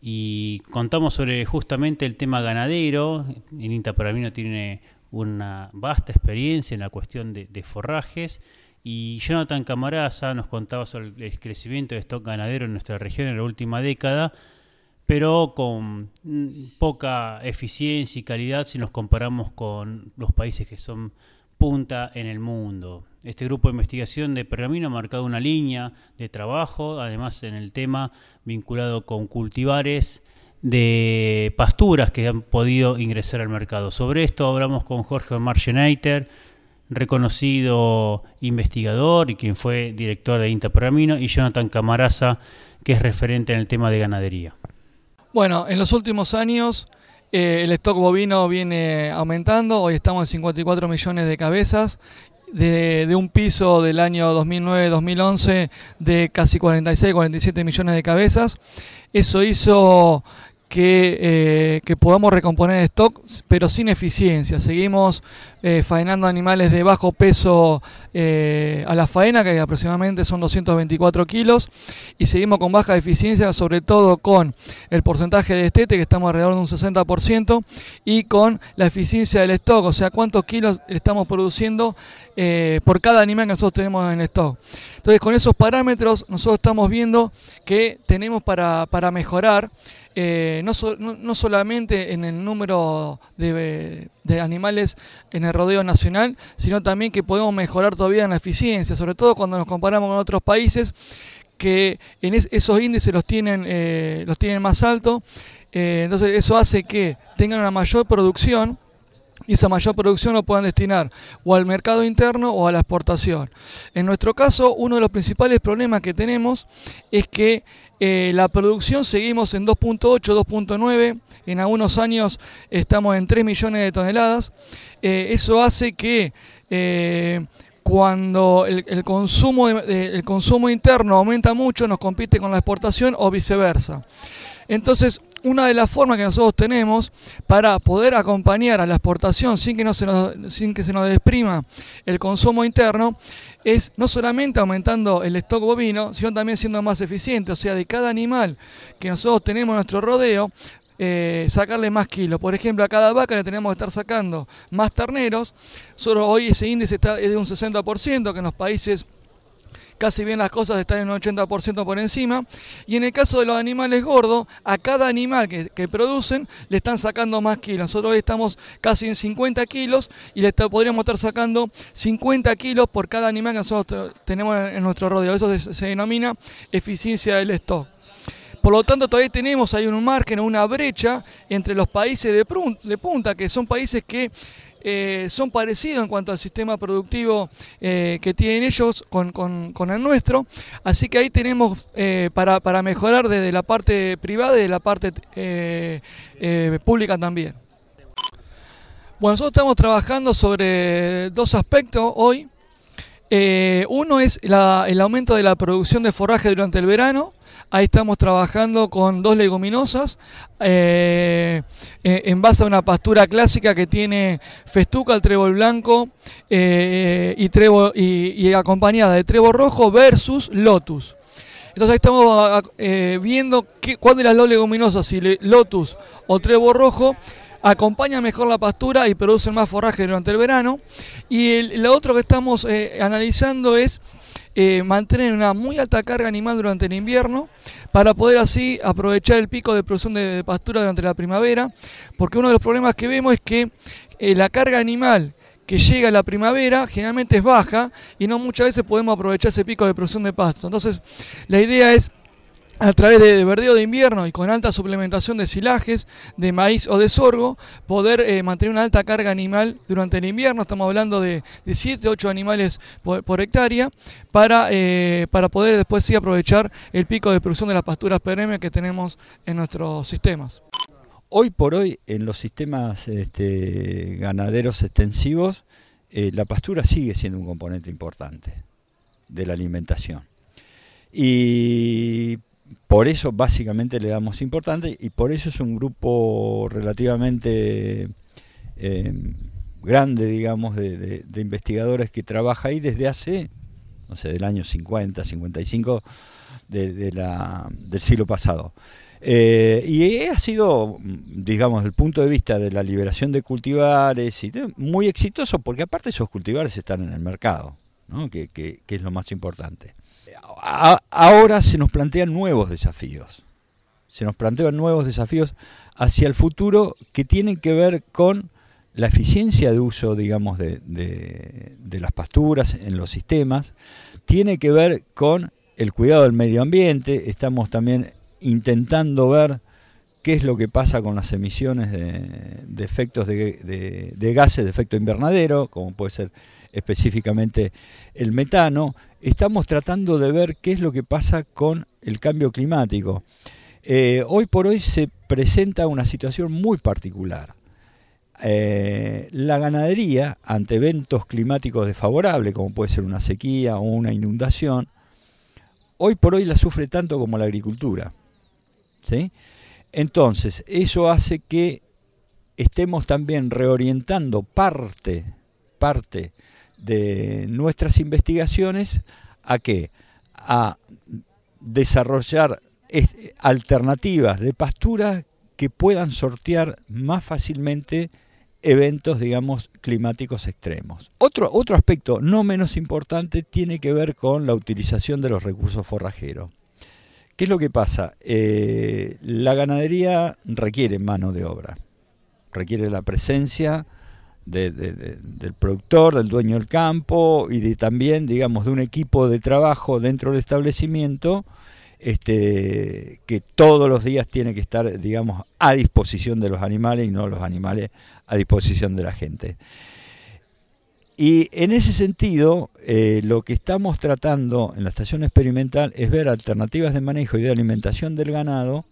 Y contamos sobre justamente el tema ganadero. El INTA Pergamino tiene una vasta experiencia en la cuestión de, forrajes y Jonathan Camaraza nos contaba sobre el crecimiento de stock ganadero en nuestra región en la última década, pero con poca eficiencia y calidad si nos comparamos con los países que son punta en el mundo. Este grupo de investigación de Pergamino ha marcado una línea de trabajo, además en el tema vinculado con cultivares de pasturas que han podido ingresar al mercado. Sobre esto hablamos con Jorge Marcheneiter, reconocido investigador y quien fue director de INTA Pergamino, y Jonathan Camaraza, que es referente en el tema de ganadería. Bueno, en los últimos años eh, el stock bovino viene aumentando, hoy estamos en 54 millones de cabezas de, de, un piso del año 2009-2011 de casi 46-47 millones de cabezas. Eso hizo que, eh, que, podamos recomponer stock, pero sin eficiencia. Seguimos eh, faenando animales de bajo peso eh, a la faena, que aproximadamente son 224 kilos, y seguimos con baja eficiencia, sobre todo con el porcentaje de estete, que estamos alrededor de un 60%, y con la eficiencia del stock, o sea, cuántos kilos estamos produciendo por cada animal que nosotros tenemos en stock. Entonces, con esos parámetros, nosotros estamos viendo que tenemos para mejorar. Eh, no, solamente en el número de, animales en el rodeo nacional, sino también que podemos mejorar todavía en la eficiencia, sobre todo cuando nos comparamos con otros países que en esos índices los tienen, eh, los tienen más altos. Eh, entonces eso hace que tengan una mayor producción y esa mayor producción lo puedan destinar o al mercado interno o a la exportación. En nuestro caso, uno de los principales problemas que tenemos es que eh, la producción seguimos en 2.8, 2.9, en algunos años estamos en 3 millones de toneladas. Eh, eso hace que eh, cuando el, consumo el consumo interno aumenta mucho, nos compite con la exportación o viceversa. Entonces, una de las formas que nosotros tenemos para poder acompañar a la exportación sin que, no se nos, sin que se nos desprima el consumo interno es no solamente aumentando el stock bovino, sino también siendo más eficiente. O sea, de cada animal que nosotros tenemos en nuestro rodeo, eh, sacarle más kilos. Por ejemplo, a cada vaca le tenemos que estar sacando más terneros. Solo hoy ese índice está, es de un 60%, que en los países casi bien las cosas están en un 80% por encima. Y en el caso de los animales gordos, a cada animal que, producen le están sacando más kilos. Nosotros hoy estamos casi en 50 kilos y le podríamos estar sacando 50 kilos por cada animal que nosotros tenemos en nuestro rodeo. Eso se, denomina eficiencia del stock. Por lo tanto, todavía tenemos ahí un margen, una brecha entre los países de punta, que son países que eh, son parecidos en cuanto al sistema productivo eh, que tienen ellos con, el nuestro. Así que ahí tenemos eh, para, para, mejorar desde la parte privada y de la parte pública también. Bueno, nosotros estamos trabajando sobre dos aspectos hoy. uno es el aumento de la producción de forraje durante el verano Ahí estamos trabajando con dos leguminosas eh, eh, en base a una pastura clásica que tiene festuca, el trébol blanco eh, y, y, acompañada de trébol rojo versus lotus. Entonces ahí estamos viendo cuál de las dos leguminosas, si lotus o trébol rojo, acompaña mejor la pastura y producen más forraje durante el verano. Y lo otro que estamos analizando es eh, mantener una muy alta carga animal durante el invierno para poder así aprovechar el pico de producción de, de pastura durante la primavera, porque uno de los problemas que vemos es que eh, la carga animal que llega a la primavera generalmente es baja y no muchas veces podemos aprovechar ese pico de producción de pasto. Entonces, la idea es a través de verdeo de invierno y con alta suplementación de silajes, de maíz o de sorgo, poder eh, mantener una alta carga animal durante el invierno. Estamos hablando de, de 7, 8 animales por, por hectárea para, eh, para poder después sí aprovechar el pico de producción de las pasturas perennes que tenemos en nuestros sistemas. Hoy por hoy en los sistemas este, ganaderos extensivos eh, la pastura sigue siendo un componente importante de la alimentación. Y por eso básicamente le damos importancia y por eso es un grupo relativamente eh, grande, digamos, de, investigadores que trabaja ahí desde hace, no sé, del año 50, 55 de, de la, del siglo pasado. Eh, y ha sido, digamos, desde el punto de vista de la liberación de cultivares, y muy exitoso porque aparte esos cultivares están en el mercado, ¿no? que, que es lo más importante ahora se nos plantean nuevos desafíos. Se nos plantean nuevos desafíos hacia el futuro que tienen que ver con la eficiencia de uso, digamos, de, las pasturas en los sistemas, tiene que ver con el cuidado del medio ambiente, estamos también intentando ver qué es lo que pasa con las emisiones de, efectos de, gases de efecto invernadero, como puede ser específicamente el metano, estamos tratando de ver qué es lo que pasa con el cambio climático. Eh, hoy por hoy se presenta una situación muy particular. Eh, la ganadería, ante eventos climáticos desfavorables, como puede ser una sequía o una inundación, hoy por hoy la sufre tanto como la agricultura. ¿sí? Entonces, eso hace que estemos también reorientando parte, parte de nuestras investigaciones a qué? A desarrollar alternativas de pastura que puedan sortear más fácilmente eventos, digamos, climáticos extremos. Otro, otro aspecto no menos importante tiene que ver con la utilización de los recursos forrajeros. ¿Qué es lo que pasa? Eh, la ganadería requiere mano de obra, requiere la presencia de, de, de, del productor, del dueño del campo y de también, digamos, de un equipo de trabajo dentro del establecimiento este, que todos los días tiene que estar, digamos, a disposición de los animales y no los animales a disposición de la gente. Y en ese sentido, eh, lo que estamos tratando en la estación experimental es ver alternativas de manejo y de alimentación del ganado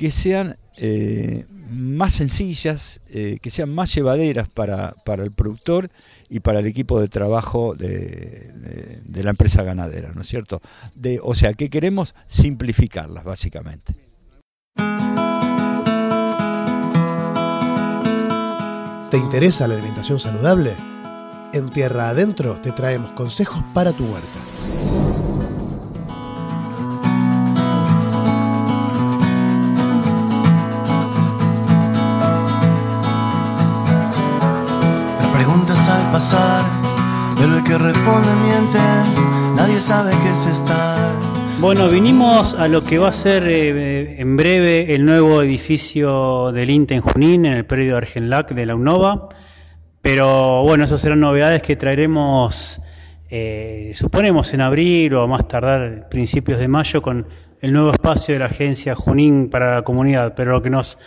que sean eh, más sencillas, eh, que sean más llevaderas para, para, el productor y para el equipo de trabajo de, de, la empresa ganadera, ¿no es cierto? O sea, que queremos simplificarlas, básicamente. ¿Te interesa la alimentación saludable? En Tierra Adentro te traemos consejos para tu huerta. Preguntas al pasar, pero el que responde miente, nadie sabe qué es estar. Bueno, vinimos a lo que va a ser eh, en breve el nuevo edificio del INTE en Junín, en el predio Argenlac de la UNOVA. Pero bueno, esas serán novedades que traeremos, eh, suponemos, en abril o más tardar principios de mayo con el nuevo espacio de la agencia Junín para la comunidad. Pero lo que nos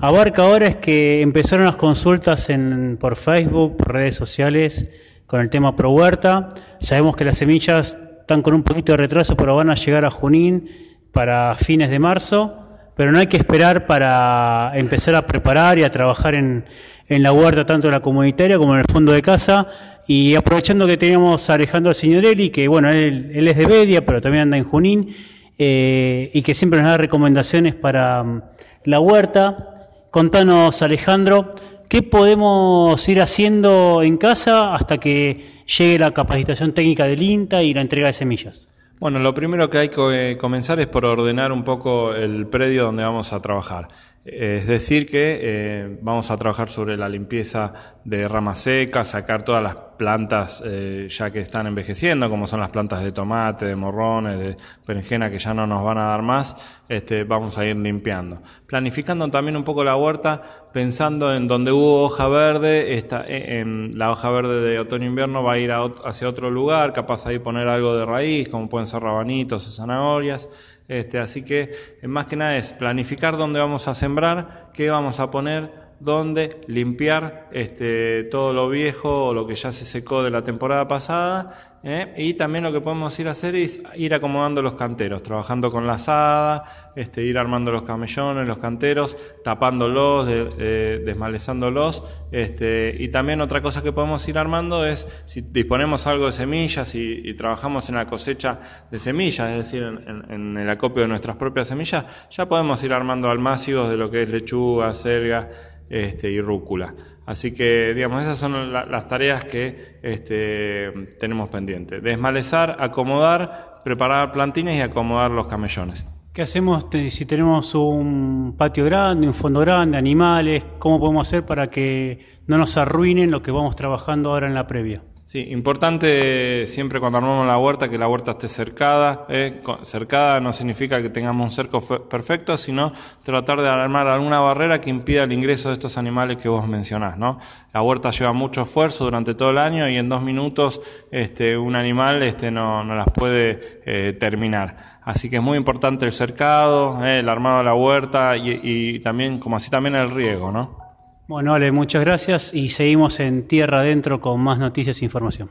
abarca ahora es que empezaron las consultas en, por Facebook, por redes sociales, con el tema Pro Huerta. Sabemos que las semillas están con un poquito de retraso, pero van a llegar a Junín para fines de marzo. Pero no hay que esperar para empezar a preparar y a trabajar en, en la huerta, tanto en la comunitaria como en el fondo de casa. Y aprovechando que tenemos a Alejandro Signorelli, que bueno, él, él es de Bedia, pero también anda en Junín, eh, y que siempre nos da recomendaciones para um, la huerta. Contanos, Alejandro, ¿qué podemos ir haciendo en casa hasta que llegue la capacitación técnica del INTA y la entrega de semillas? Bueno, lo primero que hay que comenzar es por ordenar un poco el predio donde vamos a trabajar. Es decir, que eh, vamos a trabajar sobre la limpieza de ramas secas, sacar todas las plantas eh, ya que están envejeciendo, como son las plantas de tomate, de morrones, de berenjena, que ya no nos van a dar más, este, vamos a ir limpiando. Planificando también un poco la huerta, pensando en donde hubo hoja verde, esta, eh, en la hoja verde de otoño-invierno va a ir hacia otro lugar, capaz ahí poner algo de raíz, como pueden ser rabanitos o zanahorias. Este, así que más que nada es planificar dónde vamos a sembrar, qué vamos a poner, dónde limpiar este, todo lo viejo o lo que ya se secó de la temporada pasada. ¿Eh? Y también lo que podemos ir a hacer es ir acomodando los canteros, trabajando con la asada, este, ir armando los camellones, los canteros, tapándolos, de, desmalezándolos. Este, y también otra cosa que podemos ir armando es si disponemos algo de semillas y, trabajamos en la cosecha de semillas, es decir, en, el acopio de nuestras propias semillas, ya podemos ir armando almácigos de lo que es lechuga, selga este, y rúcula. Así que, digamos, esas son las tareas que este, tenemos pendientes. Desmalezar, acomodar, preparar plantines y acomodar los camellones. ¿Qué hacemos si tenemos un patio grande, un fondo grande, animales? ¿Cómo podemos hacer para que no nos arruinen lo que vamos trabajando ahora en la previa? Sí, importante siempre cuando armamos la huerta que la huerta esté cercada. ¿eh? Cercada no significa que tengamos un cerco perfecto, sino tratar de armar alguna barrera que impida el ingreso de estos animales que vos mencionás. ¿no? La huerta lleva mucho esfuerzo durante todo el año y en dos minutos este, un animal este, no, no las puede eh, terminar. Así que es muy importante el cercado, ¿eh? el armado de la huerta y, y también, como así también el riego. ¿no? Bueno, Ale, muchas gracias y seguimos en Tierra Adentro con más noticias e información.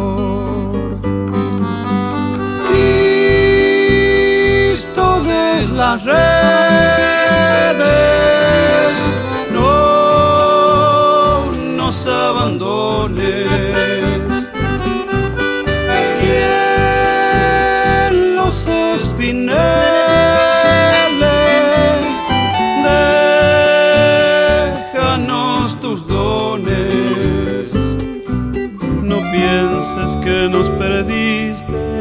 Las redes. No nos abandones. Y en los espineles, déjanos tus dones. No pienses que nos perdiste,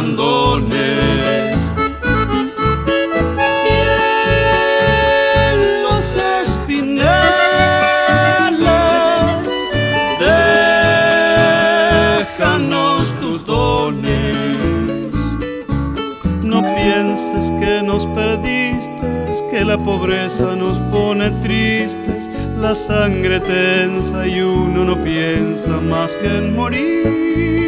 Y los déjanos tus dones. No pienses que nos perdiste, que la pobreza nos pone tristes, la sangre tensa y uno no piensa más que en morir.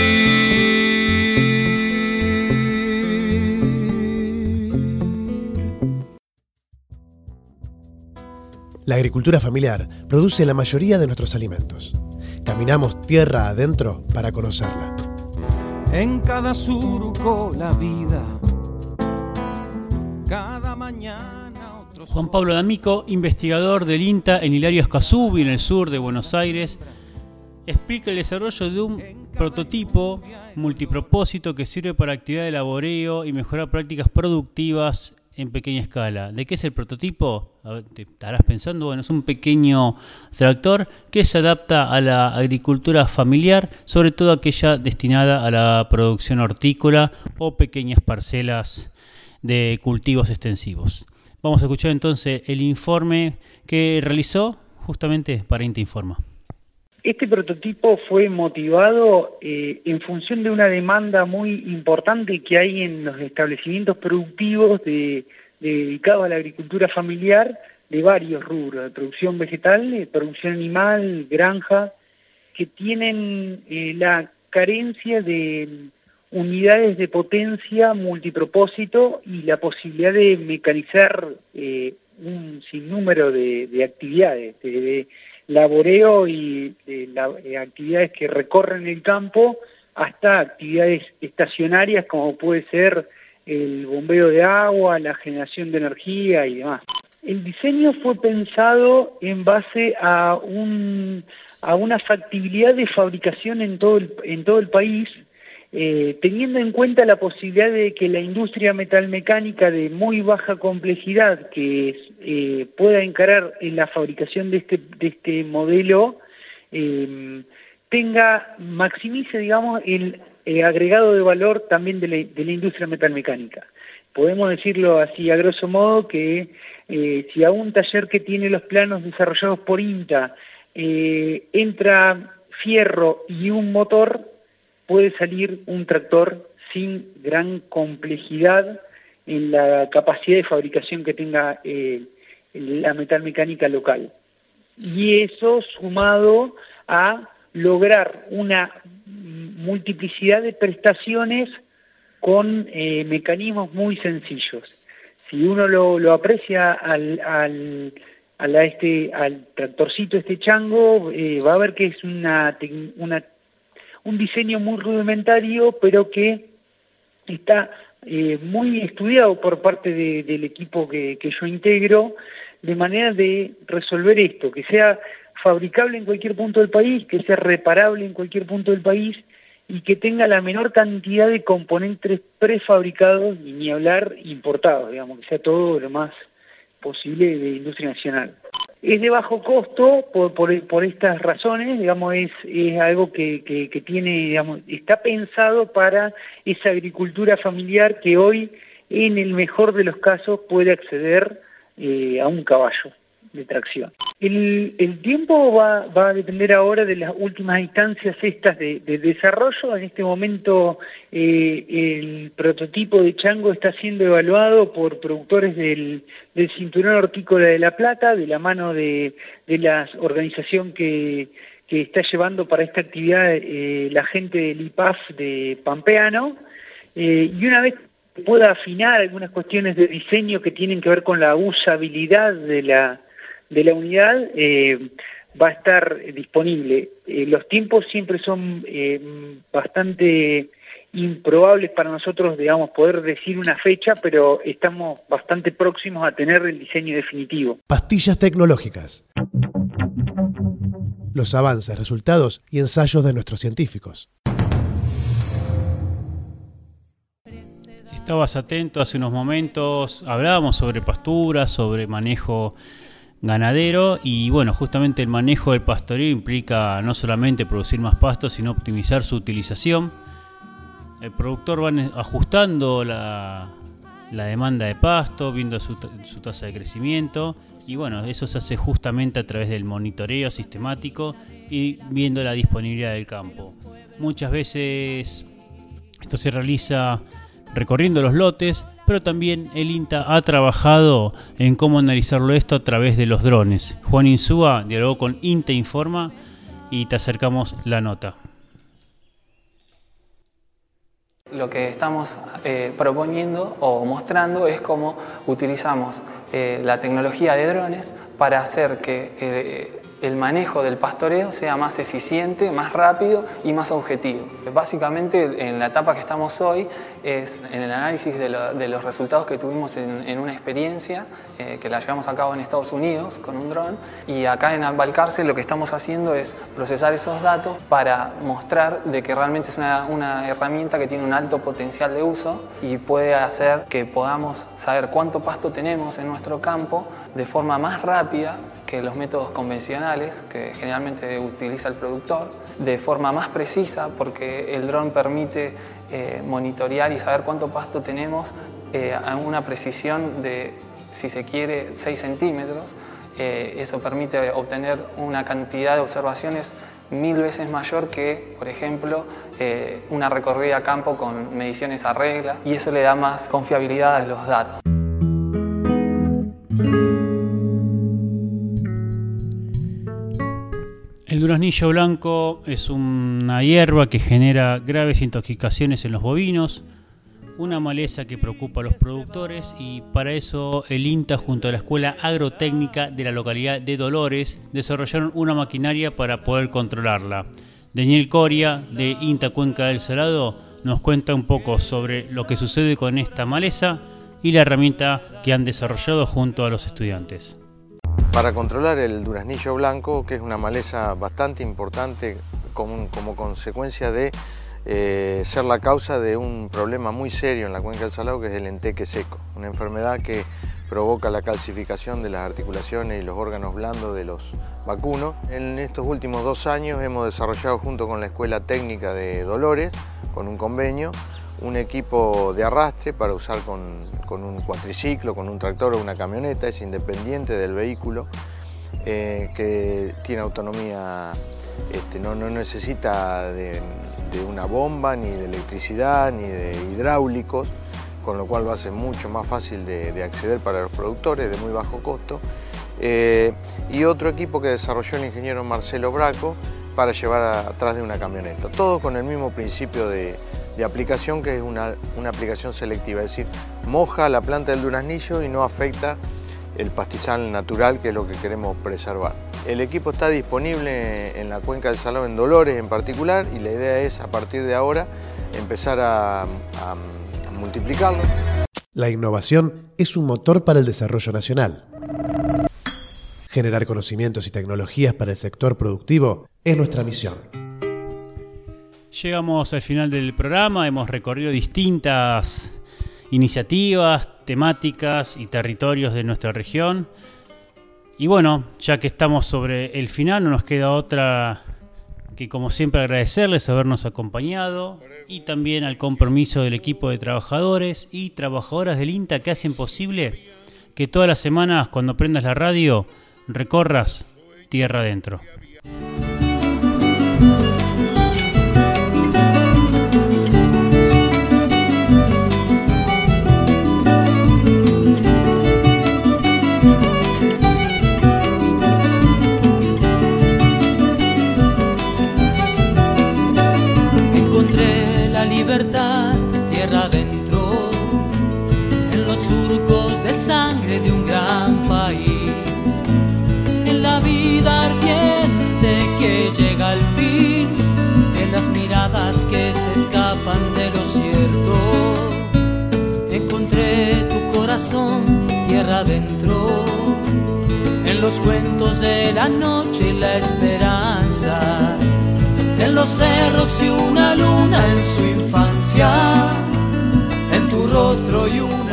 La agricultura familiar produce la mayoría de nuestros alimentos. Caminamos tierra adentro para conocerla. En cada surco la vida, cada mañana otro Juan Pablo D'Amico, investigador del INTA en Hilario Escazú, en el sur de Buenos Aires, explica el desarrollo de un prototipo multipropósito que sirve para actividad de laboreo y mejorar prácticas productivas en pequeña escala. ¿De qué es el prototipo? Te estarás pensando, bueno, es un pequeño tractor que se adapta a la agricultura familiar, sobre todo aquella destinada a la producción hortícola o pequeñas parcelas de cultivos extensivos. Vamos a escuchar entonces el informe que realizó justamente para Inta Informa. Este prototipo fue motivado eh, en función de una demanda muy importante que hay en los establecimientos productivos de, dedicados a la agricultura familiar de varios rubros, de producción vegetal, de producción animal, granja, que tienen eh, la carencia de unidades de potencia multipropósito y la posibilidad de mecanizar eh, un sinnúmero de, de actividades, de, laboreo y eh, la, eh, actividades que recorren el campo hasta actividades estacionarias como puede ser el bombeo de agua, la generación de energía y demás. El diseño fue pensado en base a, un, a una factibilidad de fabricación en todo el, en todo el país, eh, teniendo en cuenta la posibilidad de que la industria metalmecánica de muy baja complejidad que eh, pueda encarar en la fabricación de este, este modelo eh, tenga, maximice, digamos, el eh, agregado de valor también de la, de la, industria metalmecánica. Podemos decirlo así a grosso modo que si a un taller que tiene los planos desarrollados por INTA entra fierro y un motor, puede salir un tractor sin gran complejidad en la capacidad de fabricación que tenga eh, la metalmecánica local. Y eso sumado a lograr una multiplicidad de prestaciones con eh, mecanismos muy sencillos. Si uno lo, aprecia al, al, este, al tractorcito, este chango, eh, va a ver que es una, una, un diseño muy rudimentario, pero que está eh, muy estudiado por parte de, del equipo que, yo integro, de manera de resolver esto, que sea fabricable en cualquier punto del país, que sea reparable en cualquier punto del país y que tenga la menor cantidad de componentes prefabricados ni hablar importados, digamos, que sea todo lo más posible de industria nacional. Es de bajo costo por, estas razones, digamos, es, es algo que, que, que tiene, digamos, está pensado para esa agricultura familiar que hoy, en el mejor de los casos, puede acceder eh, a un caballo de tracción. El, tiempo va, va, a depender ahora de las últimas instancias estas de, de desarrollo. En este momento eh, el prototipo de chango está siendo evaluado por productores del, del Cinturón Hortícola de La Plata, de la mano de, de la organización que, que, está llevando para esta actividad eh, la gente del IPAF de Pampeano. Eh, y una vez pueda afinar algunas cuestiones de diseño que tienen que ver con la usabilidad de la de la unidad eh, va a estar disponible. Eh, los tiempos siempre son eh, bastante improbables para nosotros, digamos, poder decir una fecha, pero estamos bastante próximos a tener el diseño definitivo. Pastillas tecnológicas. Los avances, resultados y ensayos de nuestros científicos. Si estabas atento hace unos momentos, hablábamos sobre pasturas, sobre manejo ganadero y bueno, justamente el manejo del pastoreo implica no solamente producir más pastos, sino optimizar su utilización. El productor va ajustando la, la demanda de pasto, viendo su, su, tasa de crecimiento y bueno, eso se hace justamente a través del monitoreo sistemático y viendo la disponibilidad del campo. Muchas veces esto se realiza recorriendo los lotes, pero también el INTA ha trabajado en cómo analizarlo esto a través de los drones. Juan Insúa dialogó con INTA Informa y te acercamos la nota. Lo que estamos eh, proponiendo o mostrando es cómo utilizamos eh, la tecnología de drones para hacer que eh, el manejo del pastoreo sea más eficiente, más rápido y más objetivo. Básicamente en la etapa que estamos hoy es en el análisis de, lo, de los resultados que tuvimos en, una experiencia eh, que la llevamos a cabo en Estados Unidos con un dron y acá en Balcarce lo que estamos haciendo es procesar esos datos para mostrar de que realmente es una herramienta que tiene un alto potencial de uso y puede hacer que podamos saber cuánto pasto tenemos en nuestro campo de forma más rápida que los métodos convencionales que generalmente utiliza el productor, de forma más precisa porque el dron permite eh, monitorear y saber cuánto pasto tenemos eh, a una precisión de, si se quiere, 6 centímetros. Eh, eso permite obtener una cantidad de observaciones mil veces mayor que, por ejemplo, una recorrida a campo con mediciones a regla y eso le da más confiabilidad a los datos. Duraznillo blanco es una hierba que genera graves intoxicaciones en los bovinos, una maleza que preocupa a los productores y para eso el INTA junto a la Escuela Agrotécnica de la localidad de Dolores desarrollaron una maquinaria para poder controlarla. Daniel Coria de INTA Cuenca del Salado nos cuenta un poco sobre lo que sucede con esta maleza y la herramienta que han desarrollado junto a los estudiantes. Para controlar el duraznillo blanco, que es una maleza bastante importante como, consecuencia de eh, ser la causa de un problema muy serio en la cuenca del Salado, que es el enteque seco, una enfermedad que provoca la calcificación de las articulaciones y los órganos blandos de los vacunos. En estos últimos dos años hemos desarrollado junto con la Escuela Técnica de Dolores, con un convenio, un equipo de arrastre para usar con, con, un cuatriciclo, con un tractor o una camioneta, es independiente del vehículo, eh, que tiene autonomía, este, no, no, necesita de, una bomba, ni de electricidad, ni de hidráulicos, con lo cual lo hace mucho más fácil de, de acceder para los productores, de muy bajo costo. Eh, y otro equipo que desarrolló el ingeniero Marcelo Braco para llevar atrás de una camioneta. Todo con el mismo principio de, aplicación que es una, aplicación selectiva, es decir, moja la planta del duraznillo y no afecta el pastizal natural que es lo que queremos preservar. El equipo está disponible en la cuenca del Salón en Dolores en particular y la idea es a partir de ahora empezar a, a multiplicarlo. La innovación es un motor para el desarrollo nacional. Generar conocimientos y tecnologías para el sector productivo es nuestra misión. Llegamos al final del programa, hemos recorrido distintas iniciativas, temáticas y territorios de nuestra región. Y bueno, ya que estamos sobre el final, no nos queda otra que como siempre agradecerles habernos acompañado y también al compromiso del equipo de trabajadores y trabajadoras del INTA que hacen posible que todas las semanas cuando prendas la radio recorras Tierra Adentro. Encontré miradas que se escapan de lo cierto. Encontré tu corazón tierra adentro, en los cuentos de la noche y la esperanza. En los cerros y una luna en su infancia, en tu rostro y una